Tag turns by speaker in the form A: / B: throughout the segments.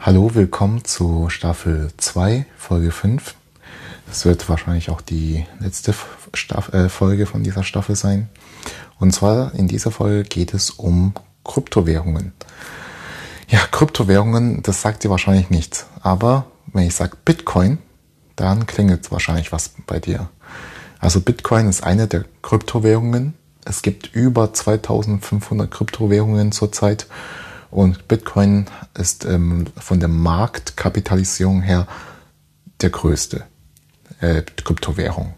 A: Hallo, willkommen zu Staffel 2, Folge 5. Das wird wahrscheinlich auch die letzte Staff äh, Folge von dieser Staffel sein. Und zwar in dieser Folge geht es um Kryptowährungen. Ja, Kryptowährungen, das sagt dir wahrscheinlich nichts. Aber wenn ich sage Bitcoin, dann klingelt wahrscheinlich was bei dir. Also Bitcoin ist eine der Kryptowährungen. Es gibt über 2500 Kryptowährungen zurzeit und Bitcoin ist ähm, von der Marktkapitalisierung her der größte äh, Kryptowährung.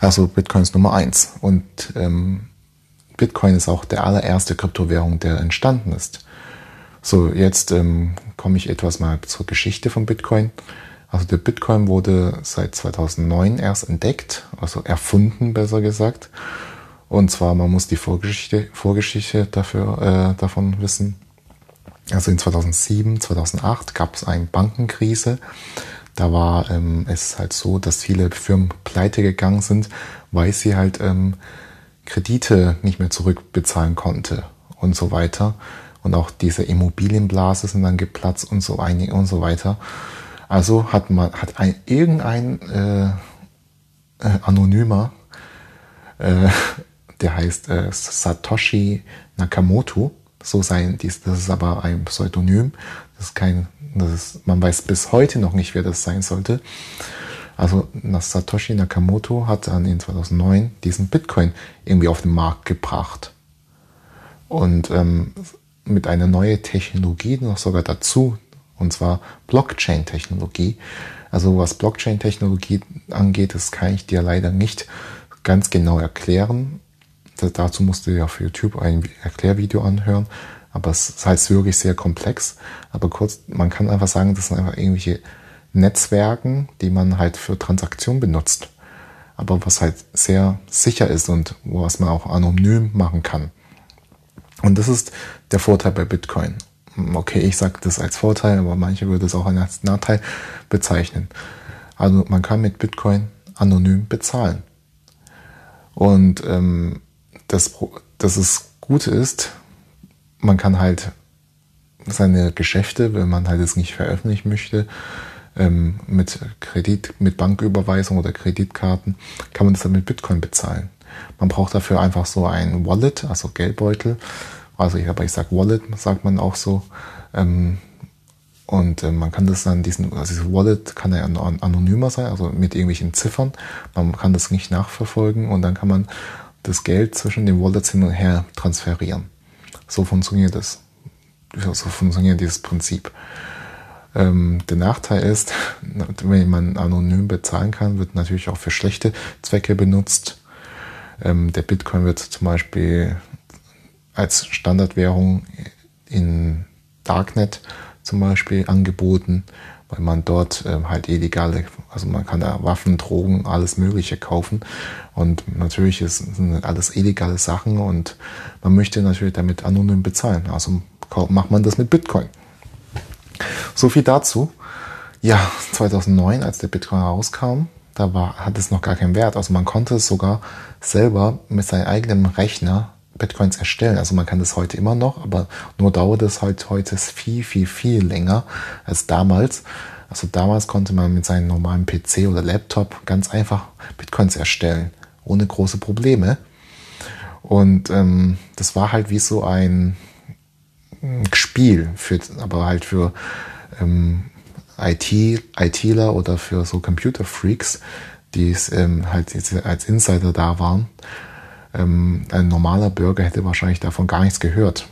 A: Also Bitcoin ist Nummer eins und ähm, Bitcoin ist auch der allererste Kryptowährung, der entstanden ist. So, jetzt ähm, komme ich etwas mal zur Geschichte von Bitcoin. Also der Bitcoin wurde seit 2009 erst entdeckt, also erfunden besser gesagt. Und zwar, man muss die Vorgeschichte, Vorgeschichte dafür, äh, davon wissen. Also in 2007, 2008 gab es eine Bankenkrise. Da war ähm, es halt so, dass viele Firmen pleite gegangen sind, weil sie halt ähm, Kredite nicht mehr zurückbezahlen konnte und so weiter. Und auch diese Immobilienblase sind dann geplatzt und so einig und so weiter. Also hat man, hat ein, irgendein äh, äh, Anonymer, äh, der heißt äh, Satoshi Nakamoto, so sein, dies, das ist aber ein Pseudonym, das ist kein, das ist, man weiß bis heute noch nicht, wer das sein sollte. Also Satoshi Nakamoto hat dann in 2009 diesen Bitcoin irgendwie auf den Markt gebracht. Und ähm, mit einer neuen Technologie noch sogar dazu, und zwar Blockchain-Technologie. Also was Blockchain-Technologie angeht, das kann ich dir leider nicht ganz genau erklären. Dazu musst du ja auf YouTube ein Erklärvideo anhören. Aber es ist halt wirklich sehr komplex. Aber kurz, man kann einfach sagen, das sind einfach irgendwelche Netzwerken, die man halt für Transaktionen benutzt. Aber was halt sehr sicher ist und was man auch anonym machen kann. Und das ist der Vorteil bei Bitcoin okay, ich sage das als Vorteil, aber manche würden es auch als Nachteil bezeichnen. Also man kann mit Bitcoin anonym bezahlen. Und ähm, das, das ist Gute ist, man kann halt seine Geschäfte, wenn man halt es nicht veröffentlichen möchte, ähm, mit Kredit, mit Banküberweisung oder Kreditkarten, kann man das dann mit Bitcoin bezahlen. Man braucht dafür einfach so ein Wallet, also Geldbeutel, also ich, aber ich sag Wallet, sagt man auch so. Ähm, und äh, man kann das dann diesen, also dieses Wallet kann ja anonymer sein, also mit irgendwelchen Ziffern. Man kann das nicht nachverfolgen und dann kann man das Geld zwischen den Wallets hin und her transferieren. So funktioniert das. So funktioniert dieses Prinzip. Ähm, der Nachteil ist, wenn man anonym bezahlen kann, wird natürlich auch für schlechte Zwecke benutzt. Ähm, der Bitcoin wird zum Beispiel als Standardwährung in Darknet zum Beispiel angeboten, weil man dort ähm, halt illegale, also man kann da Waffen, Drogen, alles Mögliche kaufen. Und natürlich ist, sind alles illegale Sachen und man möchte natürlich damit anonym bezahlen. Also macht man das mit Bitcoin. So viel dazu. Ja, 2009, als der Bitcoin rauskam, da war, hat es noch gar keinen Wert. Also man konnte es sogar selber mit seinem eigenen Rechner Bitcoins erstellen. Also man kann das heute immer noch, aber nur dauert es halt heute viel, viel, viel länger als damals. Also damals konnte man mit seinem normalen PC oder Laptop ganz einfach Bitcoins erstellen, ohne große Probleme. Und ähm, das war halt wie so ein Spiel, für, aber halt für ähm, IT, ITler oder für so Computerfreaks, die es ähm, halt als Insider da waren. Ähm, ein normaler Bürger hätte wahrscheinlich davon gar nichts gehört.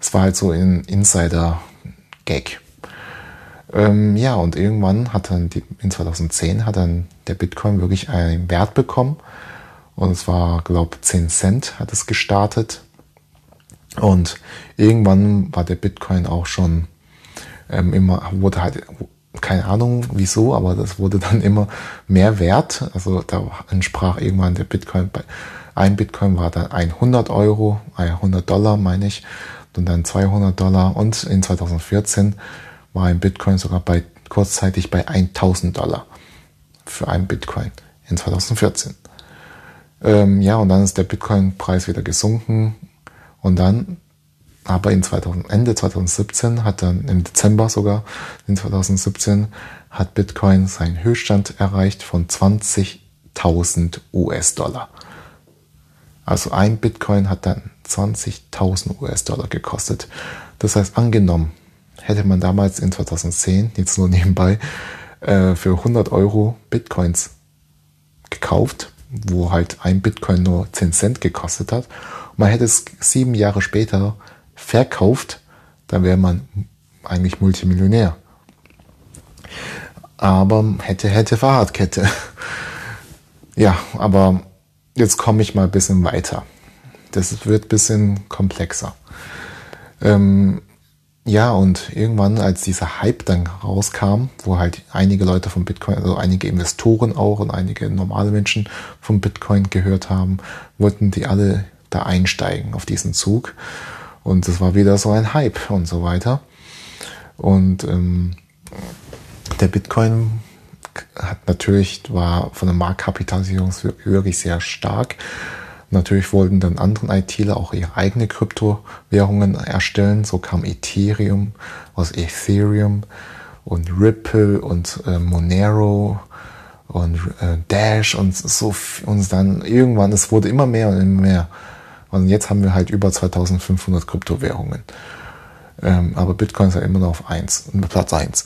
A: Es war halt so ein Insider-Gag. Ähm, ja, und irgendwann hat dann, die, in 2010 hat dann der Bitcoin wirklich einen Wert bekommen. Und es war, glaube ich, 10 Cent hat es gestartet. Und irgendwann war der Bitcoin auch schon ähm, immer, wurde halt, keine Ahnung wieso, aber das wurde dann immer mehr wert. Also da entsprach irgendwann der Bitcoin bei ein Bitcoin war dann 100 Euro, 100 Dollar meine ich, und dann 200 Dollar. Und in 2014 war ein Bitcoin sogar bei kurzzeitig bei 1000 Dollar für einen Bitcoin in 2014. Ähm, ja, und dann ist der Bitcoin-Preis wieder gesunken. Und dann aber in 2000, Ende 2017 hat dann im Dezember sogar in 2017 hat Bitcoin seinen Höchststand erreicht von 20.000 US-Dollar. Also ein Bitcoin hat dann 20.000 US-Dollar gekostet. Das heißt, angenommen, hätte man damals in 2010, jetzt nur nebenbei, äh, für 100 Euro Bitcoins gekauft, wo halt ein Bitcoin nur 10 Cent gekostet hat, und man hätte es sieben Jahre später verkauft, dann wäre man eigentlich Multimillionär. Aber hätte, hätte Fahrradkette. ja, aber jetzt komme ich mal ein bisschen weiter. Das wird ein bisschen komplexer. Ähm, ja, und irgendwann, als dieser Hype dann rauskam, wo halt einige Leute von Bitcoin, also einige Investoren auch und einige normale Menschen von Bitcoin gehört haben, wollten die alle da einsteigen auf diesen Zug. Und es war wieder so ein Hype und so weiter. Und ähm, der Bitcoin hat natürlich, war von der Marktkapitalisierung wirklich sehr stark. Natürlich wollten dann anderen ITler auch ihre eigene Kryptowährungen erstellen. So kam Ethereum aus Ethereum und Ripple und äh, Monero und äh, Dash und so und dann irgendwann, es wurde immer mehr und immer mehr. Und jetzt haben wir halt über 2500 Kryptowährungen. Ähm, aber Bitcoin ist ja immer noch auf 1, Platz 1.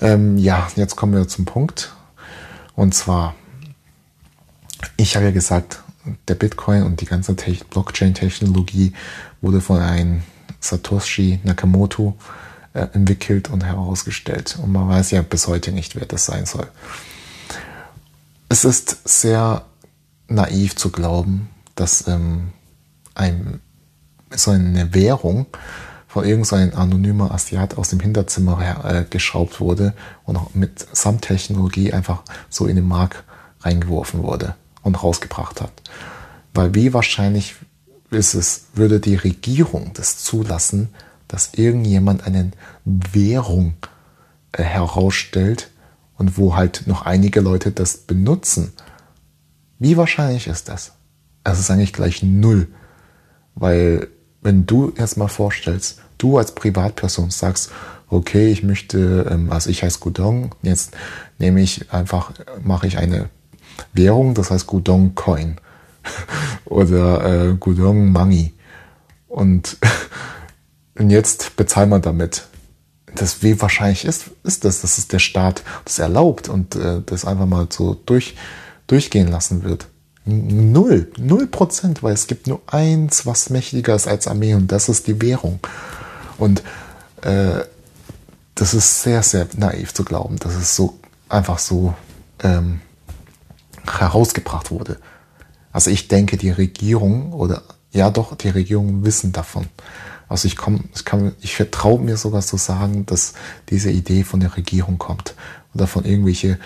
A: Ähm, ja, jetzt kommen wir zum Punkt. Und zwar, ich habe ja gesagt, der Bitcoin und die ganze Blockchain-Technologie wurde von einem Satoshi Nakamoto äh, entwickelt und herausgestellt. Und man weiß ja bis heute nicht, wer das sein soll. Es ist sehr naiv zu glauben, dass ähm, ein, so eine Währung von irgendeinem anonymer Asiat aus dem Hinterzimmer her, äh, geschraubt wurde und auch mit Samttechnologie einfach so in den Markt reingeworfen wurde und rausgebracht hat. Weil wie wahrscheinlich ist es, würde die Regierung das zulassen, dass irgendjemand eine Währung äh, herausstellt und wo halt noch einige Leute das benutzen. Wie wahrscheinlich ist das? Es ist eigentlich gleich null. Weil wenn du erstmal vorstellst, du als Privatperson sagst, okay, ich möchte, also ich heiße Gudong, jetzt nehme ich einfach, mache ich eine Währung, das heißt Gudong Coin oder äh, Gudong Money und, und jetzt bezahlen wir damit. Das, wie wahrscheinlich ist, ist das, dass es der Staat das erlaubt und äh, das einfach mal so durch, durchgehen lassen wird. Null, null Prozent, weil es gibt nur eins, was mächtiger ist als Armee und das ist die Währung. Und äh, das ist sehr, sehr naiv zu glauben, dass es so einfach so ähm, herausgebracht wurde. Also ich denke, die Regierung oder ja doch, die Regierungen wissen davon. Also ich komme, ich kann, ich vertraue mir sogar zu sagen, dass diese Idee von der Regierung kommt oder von irgendwelche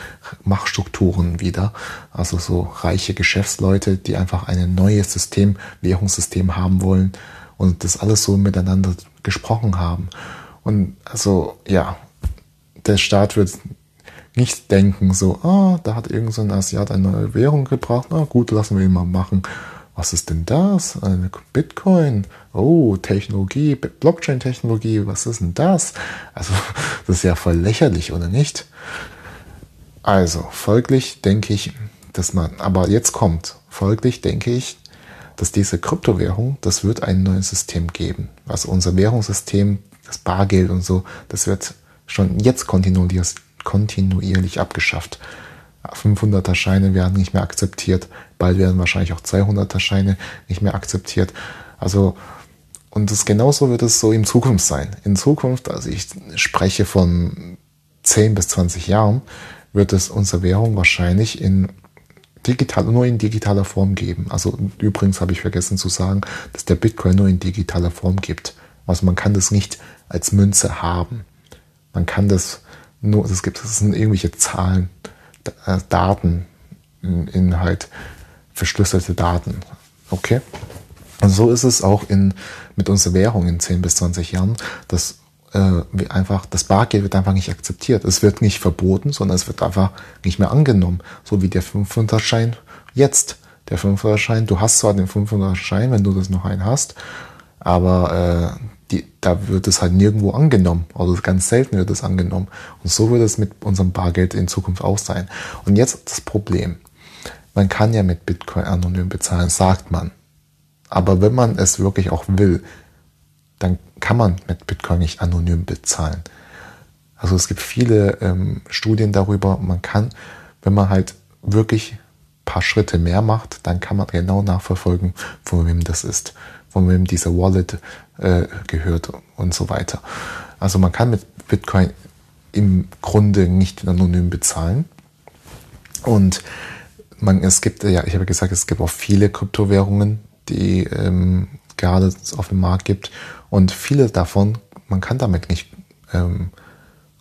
A: Machtstrukturen wieder. Also so reiche Geschäftsleute, die einfach ein neues System, Währungssystem haben wollen und das alles so miteinander gesprochen haben. Und also, ja, der Staat wird nicht denken so, ah, da hat irgend so ein Asiat eine neue Währung gebracht, na gut, lassen wir ihn mal machen. Was ist denn das? Bitcoin? Oh, Technologie, Blockchain-Technologie, was ist denn das? Also, das ist ja voll lächerlich, oder nicht? Also, folglich denke ich, dass man, aber jetzt kommt, folglich denke ich, dass diese Kryptowährung, das wird ein neues System geben. Also unser Währungssystem, das Bargeld und so, das wird schon jetzt kontinuierlich abgeschafft. 500er Scheine werden nicht mehr akzeptiert. Bald werden wahrscheinlich auch 200er Scheine nicht mehr akzeptiert. Also, und das genauso wird es so in Zukunft sein. In Zukunft, also ich spreche von 10 bis 20 Jahren, wird es unsere Währung wahrscheinlich in digital, nur in digitaler Form geben. Also übrigens habe ich vergessen zu sagen, dass der Bitcoin nur in digitaler Form gibt. Also man kann das nicht als Münze haben. Man kann das nur, es gibt, das sind irgendwelche Zahlen, Daten, in, halt verschlüsselte Daten. Okay? Und so ist es auch in, mit unserer Währung in 10 bis 20 Jahren, dass äh, einfach, das Bargeld wird einfach nicht akzeptiert. Es wird nicht verboten, sondern es wird einfach nicht mehr angenommen. So wie der 500-Schein jetzt. Der 500-Schein, du hast zwar den 500-Schein, wenn du das noch einen hast, aber äh, die, da wird es halt nirgendwo angenommen, also ganz selten wird es angenommen. Und so wird es mit unserem Bargeld in Zukunft auch sein. Und jetzt das Problem. Man kann ja mit Bitcoin anonym bezahlen, sagt man. Aber wenn man es wirklich auch will, dann kann man mit Bitcoin nicht anonym bezahlen. Also es gibt viele ähm, Studien darüber, man kann, wenn man halt wirklich paar Schritte mehr macht, dann kann man genau nachverfolgen, von wem das ist, von wem dieser Wallet äh, gehört und so weiter. Also man kann mit Bitcoin im Grunde nicht anonym bezahlen. Und man, es gibt, ja, ich habe gesagt, es gibt auch viele Kryptowährungen, die ähm, gerade auf dem Markt gibt. Und viele davon, man kann damit nicht ähm,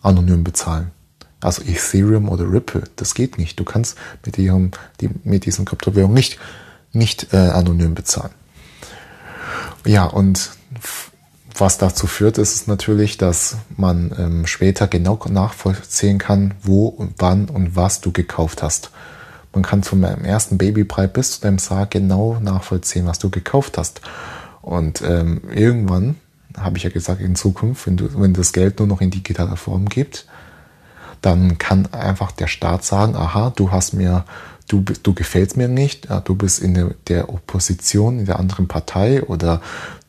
A: anonym bezahlen. Also Ethereum oder Ripple, das geht nicht. Du kannst mit, ihrem, die, mit diesen Kryptowährungen nicht, nicht äh, anonym bezahlen. Ja, und was dazu führt, ist natürlich, dass man ähm, später genau nachvollziehen kann, wo und wann und was du gekauft hast. Man kann vom ersten Babybrei bis zu deinem Sarg genau nachvollziehen, was du gekauft hast. Und ähm, irgendwann, habe ich ja gesagt, in Zukunft, wenn, du, wenn das Geld nur noch in digitaler Form gibt, dann kann einfach der Staat sagen, aha, du hast mir, du, du gefällst mir nicht, du bist in der, der Opposition, in der anderen Partei oder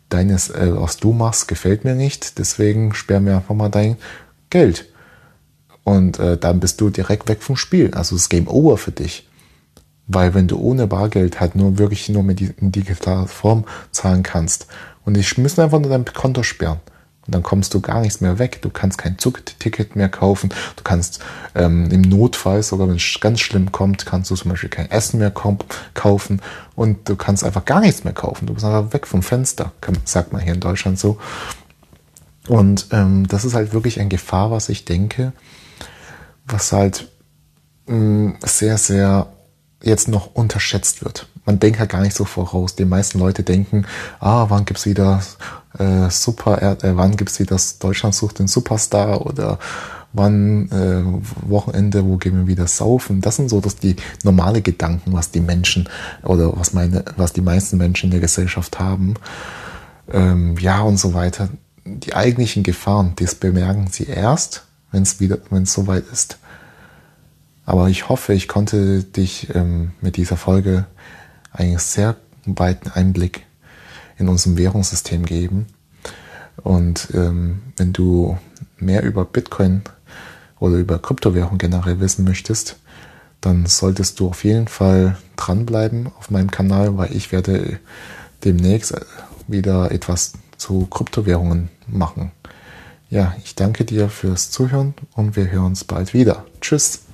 A: deines, äh, was du machst, gefällt mir nicht, deswegen sperr mir einfach mal dein Geld. Und äh, dann bist du direkt weg vom Spiel. Also es Game Over für dich. Weil wenn du ohne Bargeld halt nur wirklich nur mit in digitaler Form zahlen kannst und ich müssen einfach nur dein Konto sperren. Und dann kommst du gar nichts mehr weg. Du kannst kein Zugticket mehr kaufen. Du kannst ähm, im Notfall, sogar wenn es ganz schlimm kommt, kannst du zum Beispiel kein Essen mehr kaufen. Und du kannst einfach gar nichts mehr kaufen. Du bist einfach weg vom Fenster, sagt man hier in Deutschland so. Und ähm, das ist halt wirklich ein Gefahr, was ich denke, was halt mh, mm, sehr, sehr jetzt noch unterschätzt wird. Man denkt ja gar nicht so voraus. Die meisten Leute denken, ah, wann gibt's wieder äh, Super, äh, wann gibt's wieder Deutschland sucht den Superstar oder wann äh, Wochenende, wo gehen wir wieder saufen. Das sind so dass die normale Gedanken, was die Menschen oder was meine, was die meisten Menschen in der Gesellschaft haben. Ähm, ja und so weiter. Die eigentlichen Gefahren, das bemerken sie erst, wenn es wieder, wenn es soweit ist. Aber ich hoffe, ich konnte dich ähm, mit dieser Folge einen sehr weiten Einblick in unserem Währungssystem geben. Und ähm, wenn du mehr über Bitcoin oder über Kryptowährung generell wissen möchtest, dann solltest du auf jeden Fall dranbleiben auf meinem Kanal, weil ich werde demnächst wieder etwas zu Kryptowährungen machen. Ja, ich danke dir fürs Zuhören und wir hören uns bald wieder. Tschüss.